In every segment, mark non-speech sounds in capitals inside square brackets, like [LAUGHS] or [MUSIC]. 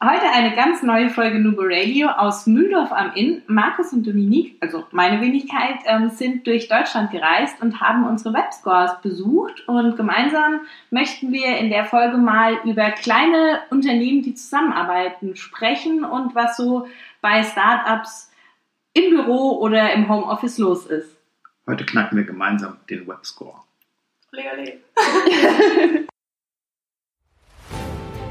Heute eine ganz neue Folge Nubo Radio aus Mühldorf am Inn. Markus und Dominique, also meine Wenigkeit, ähm, sind durch Deutschland gereist und haben unsere Webscores besucht. Und gemeinsam möchten wir in der Folge mal über kleine Unternehmen, die zusammenarbeiten, sprechen und was so bei Startups im Büro oder im Homeoffice los ist. Heute knacken wir gemeinsam den Webscore. Leole. [LAUGHS]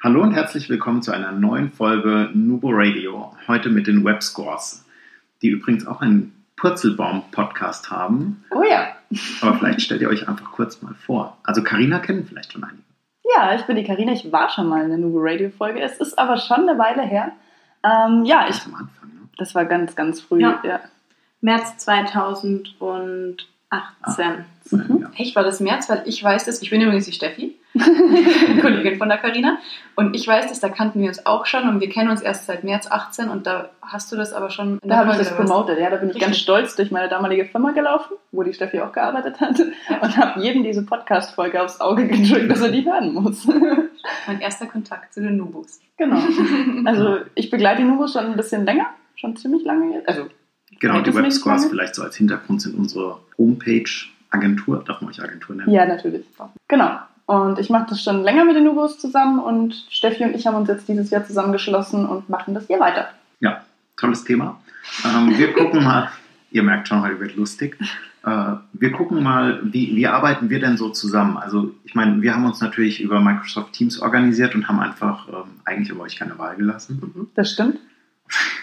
Hallo und herzlich willkommen zu einer neuen Folge Nubo Radio. Heute mit den Webscores, die übrigens auch einen Purzelbaum-Podcast haben. Oh ja. Aber vielleicht stellt ihr euch einfach kurz mal vor. Also Karina kennen vielleicht schon einige. Ja, ich bin die Karina. Ich war schon mal in der Nubo Radio Folge. Es ist aber schon eine Weile her. Ähm, ja, ich. am Anfang, ne? Das war ganz, ganz früh. Ja. ja. März 2018. Mhm. Ja. Echt, war das März? Weil ich weiß das, ich bin übrigens die Steffi, [LAUGHS] Kollegin von der Karina und ich weiß das, da kannten wir uns auch schon und wir kennen uns erst seit März 18 und da hast du das aber schon in Da habe ich das promotet. Ja, da bin ich ganz Richtig. stolz durch meine damalige Firma gelaufen, wo die Steffi auch gearbeitet hat. Und habe jedem diese Podcast-Folge aufs Auge gedrückt, dass er die hören muss. [LAUGHS] Mein erster Kontakt zu den Nubus. genau. [LAUGHS] Also ich begleite die Nubus schon ein bisschen länger, schon ziemlich lange jetzt. Also Genau, die Webscores vielleicht so als Hintergrund sind unsere Homepage, Agentur, darf man euch Agentur nennen? Ja, natürlich. Genau. Und ich mache das schon länger mit den Nubos zusammen und Steffi und ich haben uns jetzt dieses Jahr zusammengeschlossen und machen das hier weiter. Ja, tolles Thema. Ähm, wir gucken mal, [LAUGHS] ihr merkt schon, heute wird lustig. Äh, wir gucken mal, wie, wie arbeiten wir denn so zusammen? Also, ich meine, wir haben uns natürlich über Microsoft Teams organisiert und haben einfach ähm, eigentlich über euch keine Wahl gelassen. Das stimmt.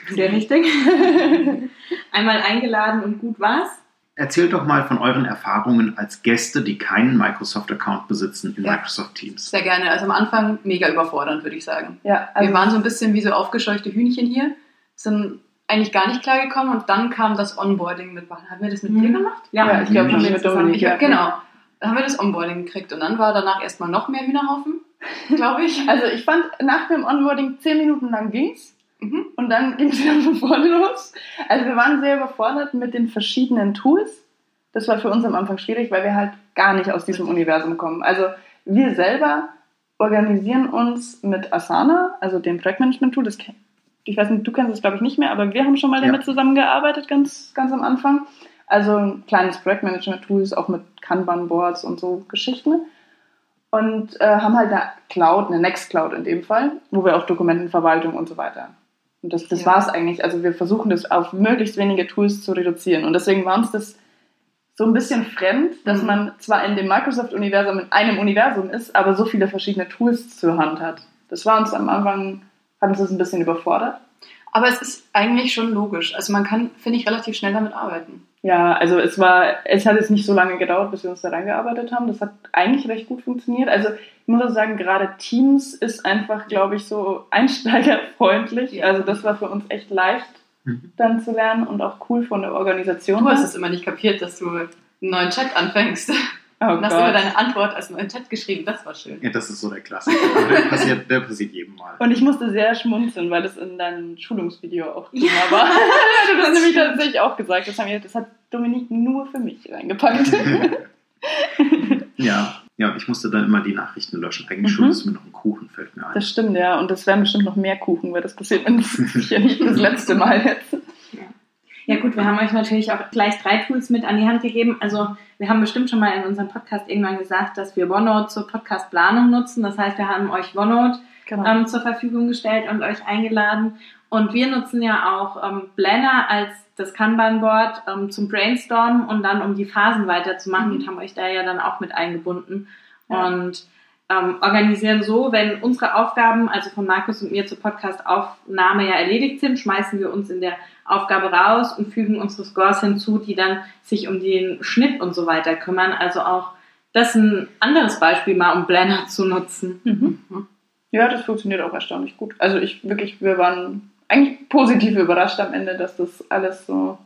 Sehr richtig. [LAUGHS] Einmal eingeladen und gut war's. Erzählt doch mal von euren Erfahrungen als Gäste, die keinen Microsoft-Account besitzen in Ja. Microsoft Teams. Sehr gerne. Also am Anfang mega überfordernd, würde ich sagen. Ja, also wir waren so ein bisschen wie so aufgescheuchte Hühnchen hier, sind eigentlich gar nicht klargekommen und dann kam das Onboarding mit. Haben wir das mit Mhm. dir gemacht? Ja, ich glaube wir mit Dominik. Ich, Ja. Genau. Da haben wir das Onboarding gekriegt und dann war danach erstmal noch mehr Hühnerhaufen, [LAUGHS] glaube ich. Also ich fand, nach dem Onboarding zehn Minuten lang ging's Mhm. und dann [LAUGHS] ging es wieder von vorne los. Also wir waren sehr überfordert mit den verschiedenen Tools. Das war für uns am Anfang schwierig, weil wir halt gar nicht aus diesem Universum kommen. Also wir selber organisieren uns mit Asana, also dem Projektmanagement-Tool. Ich weiß nicht, du kennst es glaube ich nicht mehr, aber wir haben schon mal Ja. damit zusammengearbeitet, ganz, ganz am Anfang. Also ein kleines Projektmanagement-Tool auch mit Kanban-Boards und so Geschichten. Und äh, haben halt eine Cloud, eine Nextcloud in dem Fall, wo wir auch Dokumentenverwaltung und so weiter. Und das, das Ja. war es eigentlich. Also wir versuchen das auf möglichst wenige Tools zu reduzieren. Und deswegen war uns das so ein bisschen fremd, dass Mhm. man zwar in dem Microsoft-Universum in einem Universum ist, aber so viele verschiedene Tools zur Hand hat. Das war uns am Anfang, hat uns das ein bisschen überfordert. Aber es ist eigentlich schon logisch. Also man kann, finde ich, relativ schnell damit arbeiten. Ja, also es war, es hat jetzt nicht so lange gedauert, bis wir uns da reingearbeitet haben. Das hat eigentlich recht gut funktioniert. Also ich muss auch sagen, gerade Teams ist einfach, glaube ich, so einsteigerfreundlich. Ja. Also das war für uns echt leicht, Mhm. dann zu lernen und auch cool von der Organisation. Du hast es immer nicht kapiert, dass du einen neuen Chat anfängst. oh Und hast immer Gott. deine Antwort als neuen Chat geschrieben. Das war schön. Ja, das ist so der Klassiker. Der, passiert, der passiert jedem Mal. Und ich musste sehr schmunzeln, weil das in deinem Schulungsvideo auch Thema war. [LAUGHS] du hast nämlich tatsächlich auch gesagt, das, haben wir, das hat Dominique nur für mich reingepackt. [LAUGHS] [LAUGHS] ja, ja, ich musste dann immer die Nachrichten löschen. Eigentlich Mhm. schuldest du mir noch einen Kuchen, fällt mir ein. Das stimmt, ja. Und das werden bestimmt noch mehr Kuchen, weil das passiert [LAUGHS] uns sicher nicht das letzte Mal jetzt. Ja gut, wir haben euch natürlich auch gleich drei Tools mit an die Hand gegeben. Also wir haben bestimmt schon mal in unserem Podcast irgendwann gesagt, dass wir OneNote zur Podcast-Planung nutzen. Das heißt, wir haben euch OneNote Genau. ähm, zur Verfügung gestellt und euch eingeladen. Und wir nutzen ja auch ähm, Planner als das Kanban-Board ähm, zum Brainstormen und dann um die Phasen weiterzumachen Mhm. und haben euch da ja dann auch mit eingebunden. Ja. Und ähm, organisieren so, wenn unsere Aufgaben, also von Markus und mir zur Podcast-Aufnahme ja erledigt sind, schmeißen wir uns in der Aufgabe raus und fügen unsere Scores hinzu, die dann sich um den Schnitt und so weiter kümmern. Also auch das ein anderes Beispiel mal, um Planner zu nutzen. Mhm. Ja, das funktioniert auch erstaunlich gut. Also ich wirklich, wir waren eigentlich positiv überrascht am Ende, dass das alles so,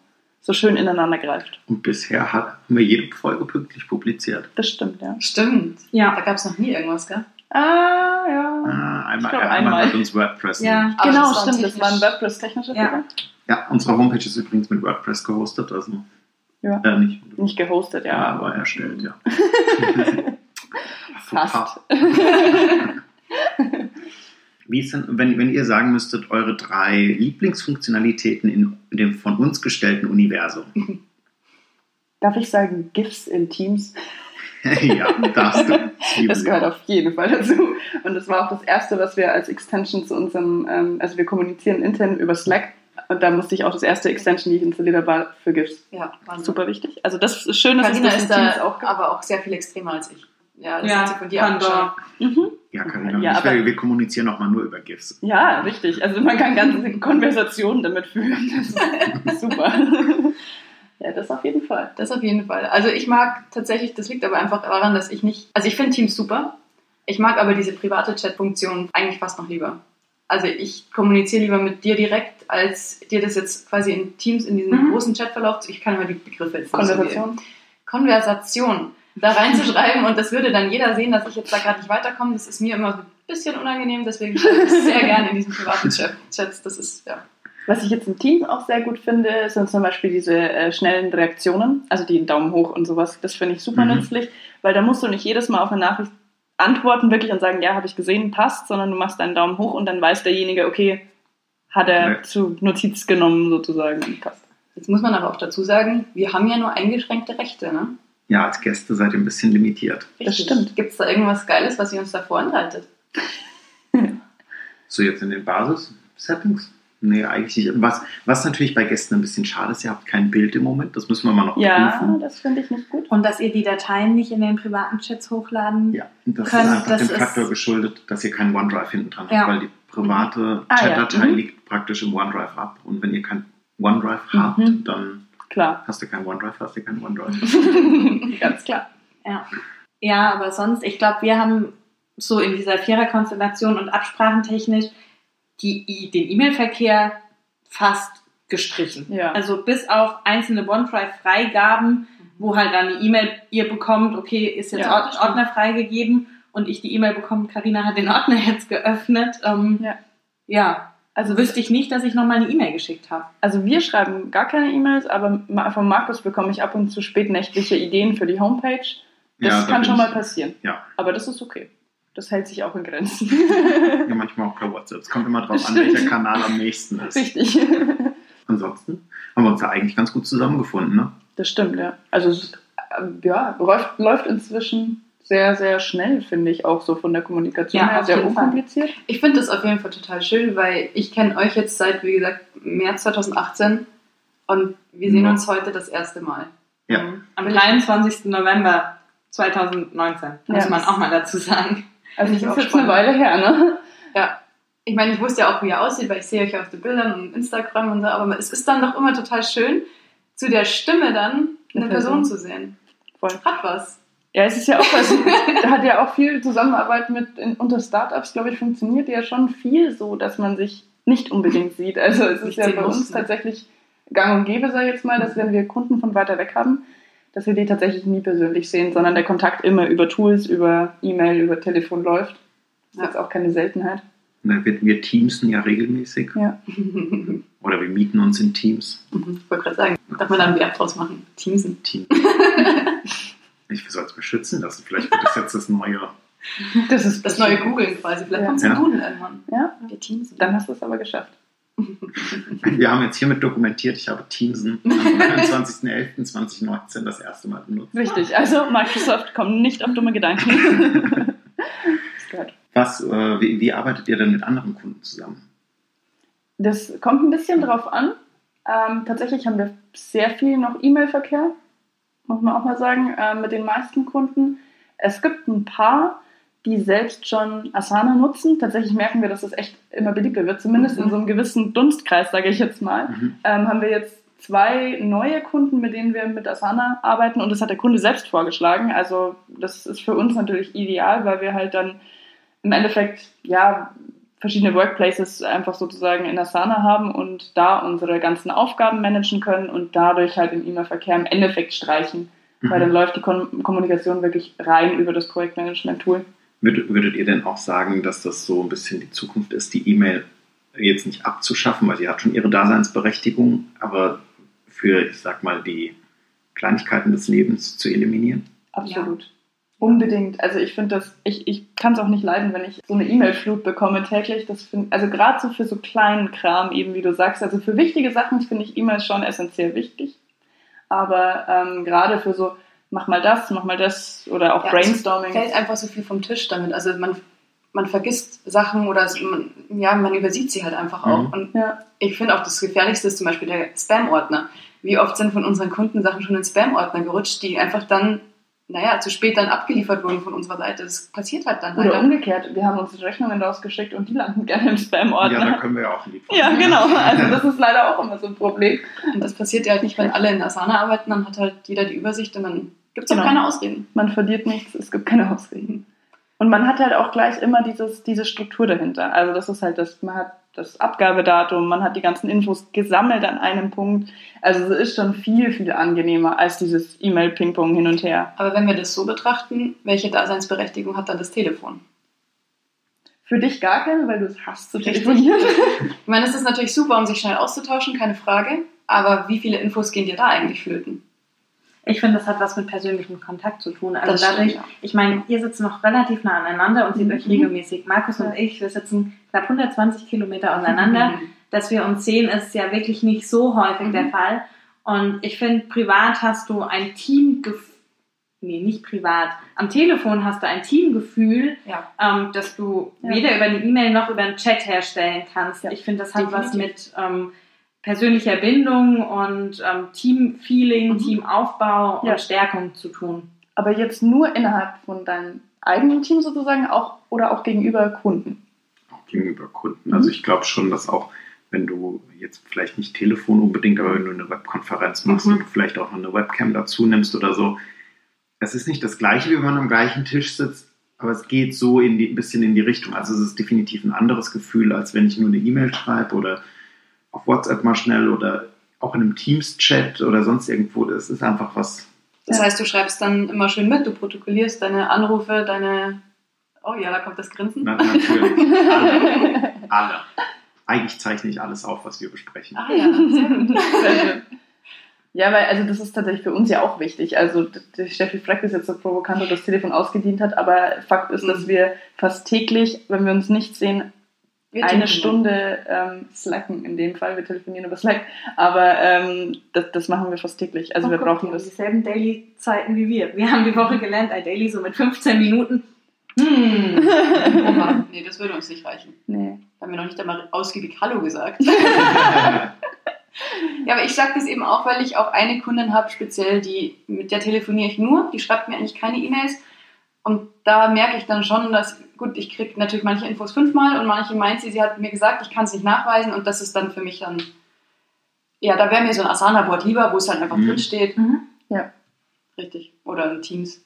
so schön ineinander greift. Und bisher haben wir jede Folge pünktlich publiziert. Das stimmt, ja. Stimmt. Ja. Da gab es noch nie irgendwas, gell? Ah, ja. Ah, einmal, glaub, einmal, einmal. hat uns WordPress. Ja. Genau, das stimmt. Das war ein technisch- WordPress-technischer Ja. Fehler. Ja, unsere Homepage ist übrigens mit WordPress gehostet, also Ja. äh, nicht, Nicht gehostet, ja. ja, aber erstellt, ja. [LAUGHS] Fast. [LAUGHS] Wie ist denn, wenn, wenn ihr sagen müsstet, eure drei Lieblingsfunktionalitäten in, dem von uns gestellten Universum? [LAUGHS] Darf ich sagen, GIFs in Teams? [LAUGHS] ja, darfst du. [LAUGHS] Das gehört auf jeden Fall dazu. Und das war auch das Erste, was wir als Extension zu unserem, ähm, also wir kommunizieren intern über Slack. Und da musste ich auch das erste Extension, die ich installiert habe, war für GIFs. Ja, Wahnsinn. Super wichtig. Also das ist schön, dass es das ist da auch gibt. aber auch sehr viel extremer als ich. Ja, das Ja, hat sie von dir Pandora. Mhm. Ja, Carina, Ja, aber- wir kommunizieren auch mal nur über GIFs. Ja, richtig. Also man kann ganze Konversationen damit führen. Das ist [LAUGHS] super. Ja, das auf jeden Fall. Das auf jeden Fall. Also ich mag tatsächlich, das liegt aber einfach daran, dass ich nicht, also ich finde Teams super. Ich mag aber diese private Chat-Funktion eigentlich fast noch lieber. Also ich kommuniziere lieber mit dir direkt, als dir das jetzt quasi in Teams in diesem Mhm. großen Chatverlauf, ich kann immer die Begriffe jetzt Konversation. Konversation da reinzuschreiben und das würde dann jeder sehen, dass ich jetzt da gerade nicht weiterkomme. Das ist mir immer so ein bisschen unangenehm, deswegen schreibe ich sehr gerne in diesen privaten Chat- Chats. Das ist, ja. Was ich jetzt im Team auch sehr gut finde, sind zum Beispiel diese äh, schnellen Reaktionen, also die Daumen hoch und sowas. Das finde ich super Mhm. nützlich, weil da musst du nicht jedes Mal auf eine Nachricht antworten wirklich und sagen, ja, habe ich gesehen, passt, sondern du machst deinen Daumen hoch und dann weiß derjenige, okay, hat er Ja. zu Notiz genommen sozusagen und passt. Jetzt muss man aber auch dazu sagen, wir haben ja nur eingeschränkte Rechte, ne? Ja, als Gäste seid ihr ein bisschen limitiert. Das stimmt. Gibt es da irgendwas Geiles, was ihr uns da vorenthaltet? So jetzt in den Basis-Settings? Nee, eigentlich nicht. Was, was natürlich bei Gästen ein bisschen schade ist, ihr habt kein Bild im Moment. Das müssen wir mal noch Ja, prüfen. das finde ich nicht gut. Und dass ihr die Dateien nicht in den privaten Chats hochladen. Ja, das Können- ist einfach das dem Faktor ist- geschuldet, dass ihr keinen OneDrive hinten dran Ja. habt, weil die private Ah, ja. Chat-Datei Mhm. liegt praktisch im OneDrive ab. Und wenn ihr kein OneDrive Mhm. habt, dann Klar, hast du kein OneDrive, hast du kein OneDrive. [LAUGHS] ganz klar. Ja. ja, aber sonst, ich glaube, wir haben so in dieser Viererkonstellation und absprachentechnisch die, den E-Mail-Verkehr fast gestrichen. Ja. Also bis auf einzelne OneDrive-Freigaben, wo halt dann eine E-Mail ihr bekommt, okay, ist jetzt Ja. Ordner freigegeben und ich die E-Mail bekomme, Karina hat den Ordner [LAUGHS] jetzt geöffnet. Ähm, Ja. ja, Also, wüsste ich nicht, dass ich nochmal eine E-Mail geschickt habe. also wir schreiben gar keine E-Mails, aber von Markus bekomme ich ab und zu spätnächtliche Ideen für die Homepage. Das Ja, kann schon ich- mal passieren. Ja. Aber das ist okay. Das hält sich auch in Grenzen. [LAUGHS] Ja, manchmal auch per WhatsApp. Es kommt immer drauf an, Stimmt. welcher Kanal am nächsten ist. Richtig. [LAUGHS] Ansonsten haben wir uns ja eigentlich ganz gut zusammengefunden. Ne? Das stimmt, ja. Also äh, ja, läuft, läuft inzwischen sehr, sehr schnell, finde ich, auch so von der Kommunikation Ja, her. auf Sehr jeden Fall. unkompliziert. Ich finde das auf jeden Fall total schön, weil ich kenne euch jetzt seit, wie gesagt, März 2018 und wir sehen Ja. uns heute das erste Mal. Ja. Mhm. Am 23. November 2019, muss Ja. man auch mal dazu sagen. Also [LAUGHS] das ich ist jetzt eine. Weile her, ne? Ja. Ich meine, ich wusste ja auch, wie ihr aussieht, weil ich sehe euch auf den Bildern und Instagram und so, aber es ist dann doch immer total schön, zu der Stimme dann eine Eine Person Person. zu sehen. Voll. Hat was. Ja, es ist ja auch was, da [LAUGHS] hat ja auch viel Zusammenarbeit mit in, unter Startups, glaube ich, funktioniert ja schon viel so, dass man sich nicht unbedingt sieht. Also es ist ja bei muss, uns ne? tatsächlich gang und gäbe, sag ich jetzt mal, dass wenn wir Kunden von weiter weg haben, dass wir die tatsächlich nie persönlich sehen, sondern der Kontakt immer über Tools, über E-Mail, über Telefon läuft. Das ist Ja. jetzt auch keine Seltenheit. Wir, wir teamsen ja regelmäßig. Ja. [LAUGHS] Oder wir mieten uns in Teams. Ich wollte gerade sagen, darf man da ein Verb draus machen? Teamsen. Team. [LAUGHS] ich soll es beschützen lassen. Vielleicht wird das jetzt das neue. Das ist Das neue Googeln quasi. Vielleicht Ja. kommt es Ja. Duden irgendwann. Ja, Wir Teamsen. dann hast du es aber geschafft. Wir haben jetzt hiermit dokumentiert, ich habe Teamsen am 29.11.2019 das erste Mal benutzt. Richtig, also Microsoft kommt nicht auf dumme Gedanken. [LAUGHS] Was, äh, wie, wie arbeitet ihr denn mit anderen Kunden zusammen? Das kommt ein bisschen drauf an. Ähm, tatsächlich haben wir sehr viel noch E-Mail-Verkehr, muss man auch mal sagen, äh, mit den meisten Kunden. Es gibt ein paar, die selbst schon Asana nutzen. Tatsächlich merken wir, dass das echt immer beliebter wird, zumindest in so einem gewissen Dunstkreis, sage ich jetzt mal. Mhm. Ähm, haben wir jetzt zwei neue Kunden, mit denen wir mit Asana arbeiten und das hat der Kunde selbst vorgeschlagen. Also das ist für uns natürlich ideal, weil wir halt dann im Endeffekt ja verschiedene Workplaces einfach sozusagen in Asana haben und da unsere ganzen Aufgaben managen können und dadurch halt den E-Mail-Verkehr im Endeffekt streichen. Mhm. Weil dann läuft die Kon Kommunikation wirklich rein über das Projektmanagement-Tool. Würdet, würdet ihr denn auch sagen, dass das so ein bisschen die Zukunft ist, die E-Mail jetzt nicht abzuschaffen, weil sie hat schon ihre Daseinsberechtigung, aber für, ich sag mal, die Kleinigkeiten des Lebens zu eliminieren? Absolut. Ja. Unbedingt. Also ich finde das, ich, ich kann es auch nicht leiden, wenn ich so eine E-Mail-Flut bekomme täglich. Das find, also gerade so für so kleinen Kram, eben wie du sagst, also für wichtige Sachen finde ich E-Mails schon essentiell wichtig. Aber ähm, gerade für so, mach mal das, mach mal das oder auch ja, Brainstorming. Es fällt einfach so viel vom Tisch damit. Also man, man vergisst Sachen oder man, ja, man übersieht sie halt einfach auch. Mhm. Und ja. ich finde auch das Gefährlichste ist zum Beispiel der Spam-Ordner. Wie oft sind von unseren Kunden Sachen schon in Spam-Ordner gerutscht, die einfach dann naja, zu spät dann abgeliefert wurden von unserer Seite. Das passiert halt dann. Oder umgekehrt, wir haben uns Rechnungen rausgeschickt und die landen gerne im Spam-Ordner. Ja, da können wir ja auch von Ja, genau. Also das ist leider auch immer so ein Problem. Und das passiert ja halt nicht, wenn alle in Asana arbeiten, dann hat halt jeder die Übersicht und dann gibt es genau. auch keine Ausreden. Man verliert nichts, es gibt keine Ausreden. Und man hat halt auch gleich immer dieses, diese Struktur dahinter. Also das ist halt das, man hat das Abgabedatum, man hat die ganzen Infos gesammelt an einem Punkt. Also es ist schon viel, viel angenehmer als dieses E-Mail-Ping-Pong hin und her. Aber wenn wir das so betrachten, welche Daseinsberechtigung hat dann das Telefon? Für dich gar keine, weil du es hast zu telefonieren. [LAUGHS] ich meine, es ist natürlich super, um sich schnell auszutauschen, keine Frage. Aber wie viele Infos gehen dir da eigentlich flöten? Ich finde, das hat was mit persönlichem Kontakt zu tun. Also das dadurch, stimmt, ja. ich meine, ihr sitzt noch relativ nah aneinander und seht mhm. euch regelmäßig. Markus und ich, wir sitzen knapp 120 Kilometer auseinander. Mhm. Dass wir uns sehen, ist ja wirklich nicht so häufig mhm. der Fall. Und ich finde, privat hast du ein Teamgefühl, nee, nicht privat, am Telefon hast du ein Teamgefühl, ja. ähm, dass du ja. weder über eine E-Mail noch über einen Chat herstellen kannst. Ja. Ich finde, das hat Definitiv. was mit ähm, persönlicher Bindung und ähm, Teamfeeling, mhm. Teamaufbau und Stärkung zu tun. Aber jetzt nur innerhalb von deinem eigenen Team sozusagen auch oder auch gegenüber Kunden? Gegenüber Kunden. Also ich glaube schon, dass auch wenn du jetzt vielleicht nicht Telefon unbedingt, aber wenn du eine Webkonferenz machst mhm. und vielleicht auch noch eine Webcam dazu nimmst oder so, es ist nicht das gleiche, wie wenn man am gleichen Tisch sitzt, aber es geht so in die, ein bisschen in die Richtung. Also es ist definitiv ein anderes Gefühl, als wenn ich nur eine E-Mail schreibe oder auf WhatsApp mal schnell oder auch in einem Teams-Chat oder sonst irgendwo. Das ist einfach was. Das heißt, du schreibst dann immer schön mit, du protokollierst deine Anrufe, deine. Oh ja, da kommt das Grinsen. Na, natürlich. [LAUGHS] Alle. Alle. Eigentlich zeichne ich alles auf, was wir besprechen. Ah ja, sehr gut. Ja, weil also das ist tatsächlich für uns ja auch wichtig. Also Steffi fragt ist jetzt so provokant, ob das Telefon ausgedient hat, aber Fakt ist, dass mhm. wir fast täglich, wenn wir uns nicht sehen, wir eine Stunde ähm, slacken in dem Fall. Wir telefonieren über Slack, aber ähm, das, das, machen wir fast täglich. Also oh, wir guck, brauchen das. Dieselben Daily-Zeiten wie wir. Wir haben die Woche gelernt, ein Daily so mit 15 Minuten. Hm. oh Mann, nee, das würde uns nicht reichen. Nee. Haben wir noch nicht einmal ausgiebig Hallo gesagt. [LAUGHS] ja, aber ich sage das eben auch, weil ich auch eine Kundin habe, speziell, die mit der telefoniere ich nur. Die schreibt mir eigentlich keine E-Mails. Und da merke ich dann schon, dass gut, ich kriege natürlich manche Infos fünfmal und manche meint sie, sie hat mir gesagt, ich kann es nicht nachweisen und das ist dann für mich dann, ja, da wäre mir so ein Asana-Board lieber, wo es halt einfach mhm. drin steht. Mhm. Ja. Richtig. Oder in Teams.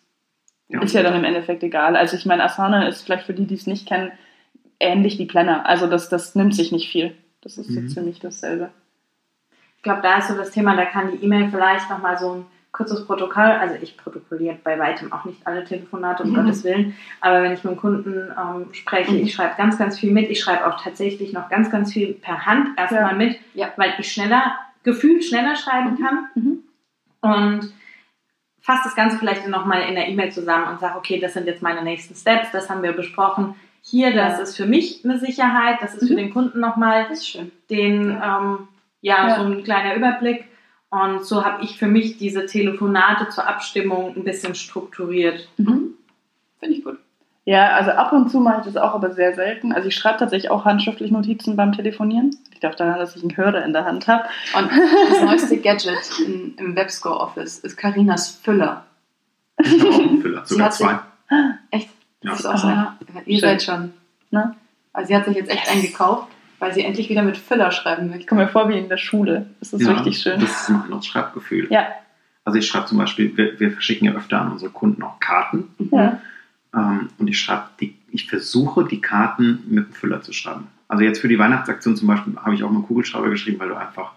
Ja. Ist ja dann im Endeffekt egal. Also ich meine, Asana ist vielleicht für die, die es nicht kennen, ähnlich wie Planner. Also das, das nimmt sich nicht viel. Das ist mhm. so ziemlich dasselbe. Ich glaube, da ist so das Thema, da kann die E-Mail vielleicht nochmal so ein kurzes Protokoll, also ich protokolliere bei weitem auch nicht alle Telefonate, um mhm. Gottes Willen, aber wenn ich mit dem Kunden ähm, spreche, mhm. ich schreibe ganz, ganz viel mit. Ich schreibe auch tatsächlich noch ganz, ganz viel per Hand erstmal ja. mit, ja. weil ich schneller, gefühlt schneller schreiben mhm. kann. Mhm. Und fasse das Ganze vielleicht nochmal in der E-Mail zusammen und sage, okay, das sind jetzt meine nächsten Steps, das haben wir besprochen. Hier, das ist für mich eine Sicherheit, das ist für mhm. den Kunden nochmal den, ähm, ja, ja, so ein kleiner Überblick. Und so habe ich für mich diese Telefonate zur Abstimmung ein bisschen strukturiert. Mhm. Finde ich gut. Ja, also ab und zu mache ich das auch, aber sehr selten. Also ich schreibe tatsächlich auch handschriftlich Notizen beim Telefonieren. Ich darf daran, dass ich einen Hörer in der Hand habe. Und das neueste Gadget in, im Webscore Office ist Karinas Füller. Ich habe auch einen Füller, sogar zwei. Echt? Ja. Das ist auch so. Ja, ihr seid schon. Ne? Also sie hat sich jetzt echt yes. einen gekauft weil sie endlich wieder mit Füller schreiben möchte. Ich komme mir vor wie in der Schule. Das ist ja, richtig schön. Das ist ein anderes Schreibgefühl. Ja. Also ich schreibe zum Beispiel, wir, wir, verschicken ja öfter an unsere Kunden auch Karten. Ja. Ähm, und ich schreibe die ich versuche, die Karten mit dem Füller zu schreiben. Also jetzt für die Weihnachtsaktion zum Beispiel habe ich auch mal einen Kugelschreiber geschrieben, weil du einfach,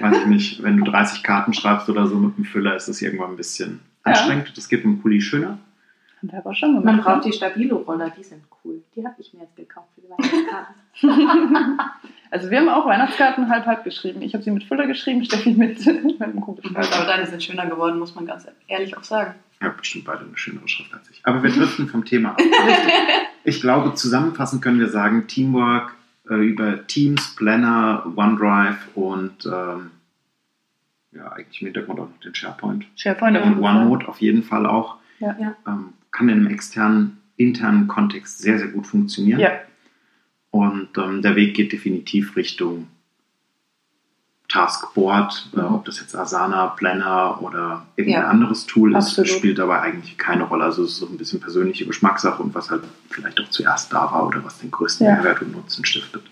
weiß ich nicht, wenn du 30 Karten schreibst oder so mit dem Füller, ist das irgendwann ein bisschen Ja. anstrengend. Das geht mit dem Pulli schöner. Haben wir aber schon gemacht. Man ne? braucht die Stabilo-Roller, die sind cool. Die habe ich mir jetzt gekauft für die [LAUGHS] Weihnachtskarten. Also wir haben auch Weihnachtskarten halb-halb geschrieben. Ich habe sie mit Füller geschrieben, [LAUGHS] Steffi mit, mit einem Kugelschreiber. Aber deine sind schöner geworden, muss man ganz ehrlich auch sagen. Ja, bestimmt beide eine schönere Schrift als ich. Aber wir driften vom Thema ab. [LAUGHS] Ich glaube, zusammenfassend können wir sagen, Teamwork äh, über Teams, Planner, OneDrive und ähm, ja, eigentlich im Hintergrund auch noch den SharePoint. SharePoint auf Und jeden Fall. OneNote auf jeden Fall auch. Ja. Ja. Ähm, kann in einem externen, internen Kontext sehr, sehr gut funktionieren. Ja. Und ähm, der Weg geht definitiv Richtung Taskboard, äh, Mhm. ob das jetzt Asana, Planner oder irgendein Ja. anderes Tool ist, Absolut. spielt dabei eigentlich keine Rolle. Also es ist so ein bisschen persönliche Geschmackssache und was halt vielleicht auch zuerst da war oder was den größten Ja. Mehrwert und Nutzen stiftet.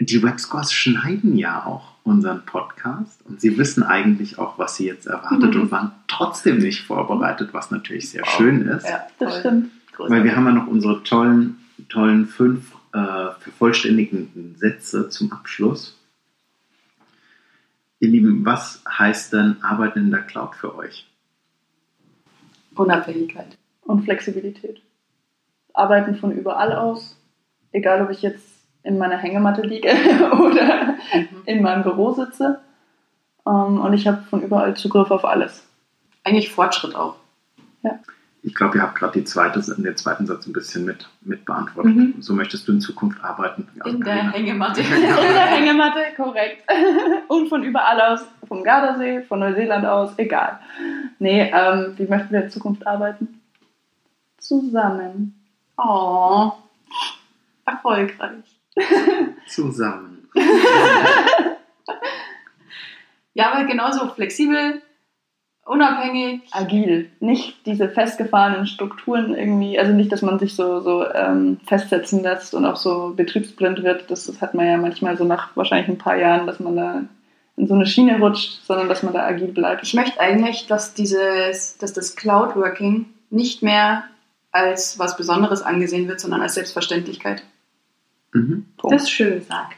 Die Webscores schneiden ja auch unseren Podcast und sie wissen eigentlich auch, was sie jetzt erwartet Mhm. und waren trotzdem nicht vorbereitet, was natürlich sehr schön ist. Ja, Das stimmt. Weil wir haben ja noch unsere tollen, tollen fünf äh, vervollständigenden Sätze zum Abschluss. Ihr Lieben, was heißt denn Arbeiten in der Cloud für euch? Unabhängigkeit. Und Flexibilität. Arbeiten von überall aus. Egal, ob ich jetzt in meiner Hängematte liege [LAUGHS] oder in meinem Büro sitze. Ähm, und ich habe von überall Zugriff auf alles. Eigentlich Fortschritt auch. Ich glaube, ihr habt gerade die zweite, den zweiten Satz ein bisschen mit, mit beantwortet. Mhm. So möchtest du in Zukunft arbeiten. Also In der Karina. Hängematte. In der [LAUGHS] Hängematte, korrekt. [LAUGHS] Und von überall aus, vom Gardasee, von Neuseeland aus, egal. Nee, ähm, wie möchten wir in Zukunft arbeiten? Zusammen. Oh, erfolgreich. [LAUGHS] Zusammen. Ja, aber genauso flexibel, unabhängig. Agil. Nicht diese festgefahrenen Strukturen irgendwie, also nicht, dass man sich so, so ähm, festsetzen lässt und auch so betriebsblind wird. Das, das hat man ja manchmal so nach wahrscheinlich ein paar Jahren, dass man da in so eine Schiene rutscht, sondern dass man da agil bleibt. Ich möchte eigentlich, dass dieses, dass das Cloud-Working nicht mehr als was Besonderes angesehen wird, sondern als Selbstverständlichkeit. Mhm. Punkt. Das ist schön gesagt.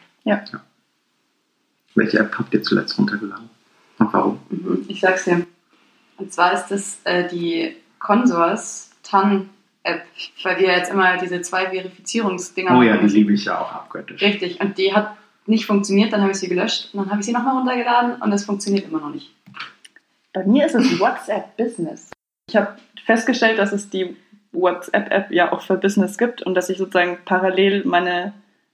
Welche App habt ihr zuletzt runtergeladen? Und warum? Mhm, Ich sag's dir. Und zwar ist das äh, die Consors TAN App, weil wir jetzt immer diese zwei Verifizierungsdinger Oh ja, die liebe ich ja auch abgöttisch. Richtig, und die hat nicht funktioniert, dann habe ich sie gelöscht und dann habe ich sie nochmal runtergeladen und es funktioniert immer noch nicht. Bei mir ist es WhatsApp Business. Ich habe festgestellt, dass es die WhatsApp-App ja auch für Business gibt und dass ich sozusagen parallel meine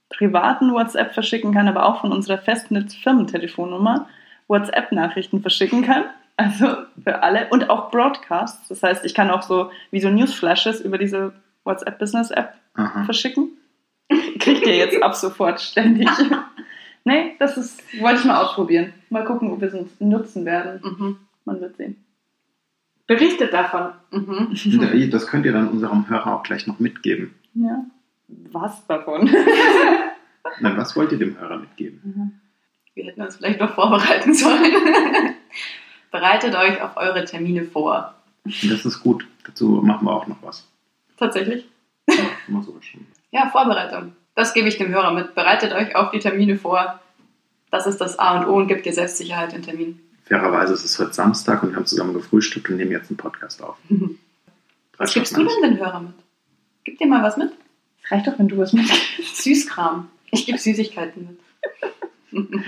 privaten WhatsApp verschicken kann, aber auch von unserer Festnetz-Firmentelefonnummer WhatsApp-Nachrichten verschicken kann. Also für alle und auch Broadcasts. Das heißt, ich kann auch so wie so Newsflashes über diese WhatsApp-Business-App Aha. verschicken. [LAUGHS] Kriegt ihr jetzt ab sofort ständig. [LAUGHS] nee, das ist, wollte ich mal ausprobieren. Mal gucken, ob wir es nutzen werden. Mhm. Man wird sehen. Berichtet davon. Mhm. Das könnt ihr dann unserem Hörer auch gleich noch mitgeben. Ja. Was davon? [LAUGHS] Na, was wollt ihr dem Hörer mitgeben? Wir hätten uns vielleicht noch vorbereiten sollen. Bereitet euch auf eure Termine vor. Das ist gut. Dazu machen wir auch noch was. Tatsächlich. Immer so schon. Ja, Vorbereitung. Das gebe ich dem Hörer mit. Bereitet euch auf die Termine vor. Das ist das A und O und gibt dir Selbstsicherheit in Terminen. Fairerweise ist es heute Samstag und wir haben zusammen gefrühstückt und nehmen jetzt einen Podcast auf. [LAUGHS] Was gibst du denn den Hörer mit? Gib dir mal was mit. Es reicht doch, wenn du was mitgibst. Süßkram. Ich gebe Süßigkeiten mit.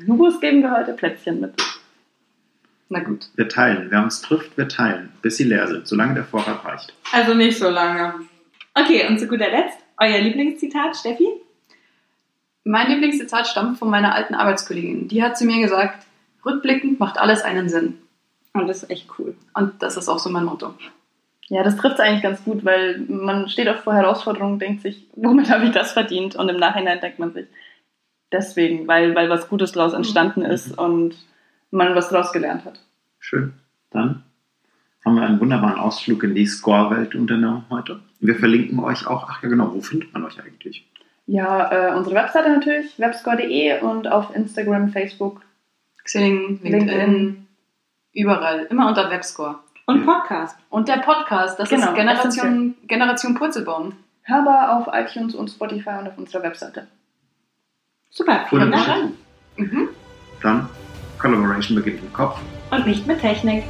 [LAUGHS] Jugos geben wir heute Plätzchen mit. Na gut. Wir teilen. Wer uns trifft, wir teilen, bis sie leer sind, solange der Vorrat reicht. Also nicht so lange. Okay, und zu guter Letzt, euer Lieblingszitat, Steffi? Mein Lieblingszitat stammt von meiner alten Arbeitskollegin. Die hat zu mir gesagt, rückblickend macht alles einen Sinn. Und das ist echt cool. Und das ist auch so mein Motto. Ja, das trifft es eigentlich ganz gut, weil man steht auch vor Herausforderungen und denkt sich, womit habe ich das verdient? Und im Nachhinein denkt man sich, deswegen, weil, weil was Gutes daraus entstanden ist und man was daraus gelernt hat. Schön. Dann haben wir einen wunderbaren Ausflug in die Score-Welt unternommen heute. Wir verlinken euch auch, ach ja genau, wo findet man euch eigentlich? Ja, äh, unsere Webseite natürlich, webscore.de und auf Instagram, Facebook. Xing, LinkedIn, LinkedIn. überall. Immer unter Webscore. Und Podcast. Und der Podcast, das Genau, ist Generation, Generation Purzelbaum. Hörbar auf iTunes und Spotify und auf unserer Webseite. Super, vielen Dank. Mhm. Dann Collaboration beginnt im Kopf. Und nicht mit Technik.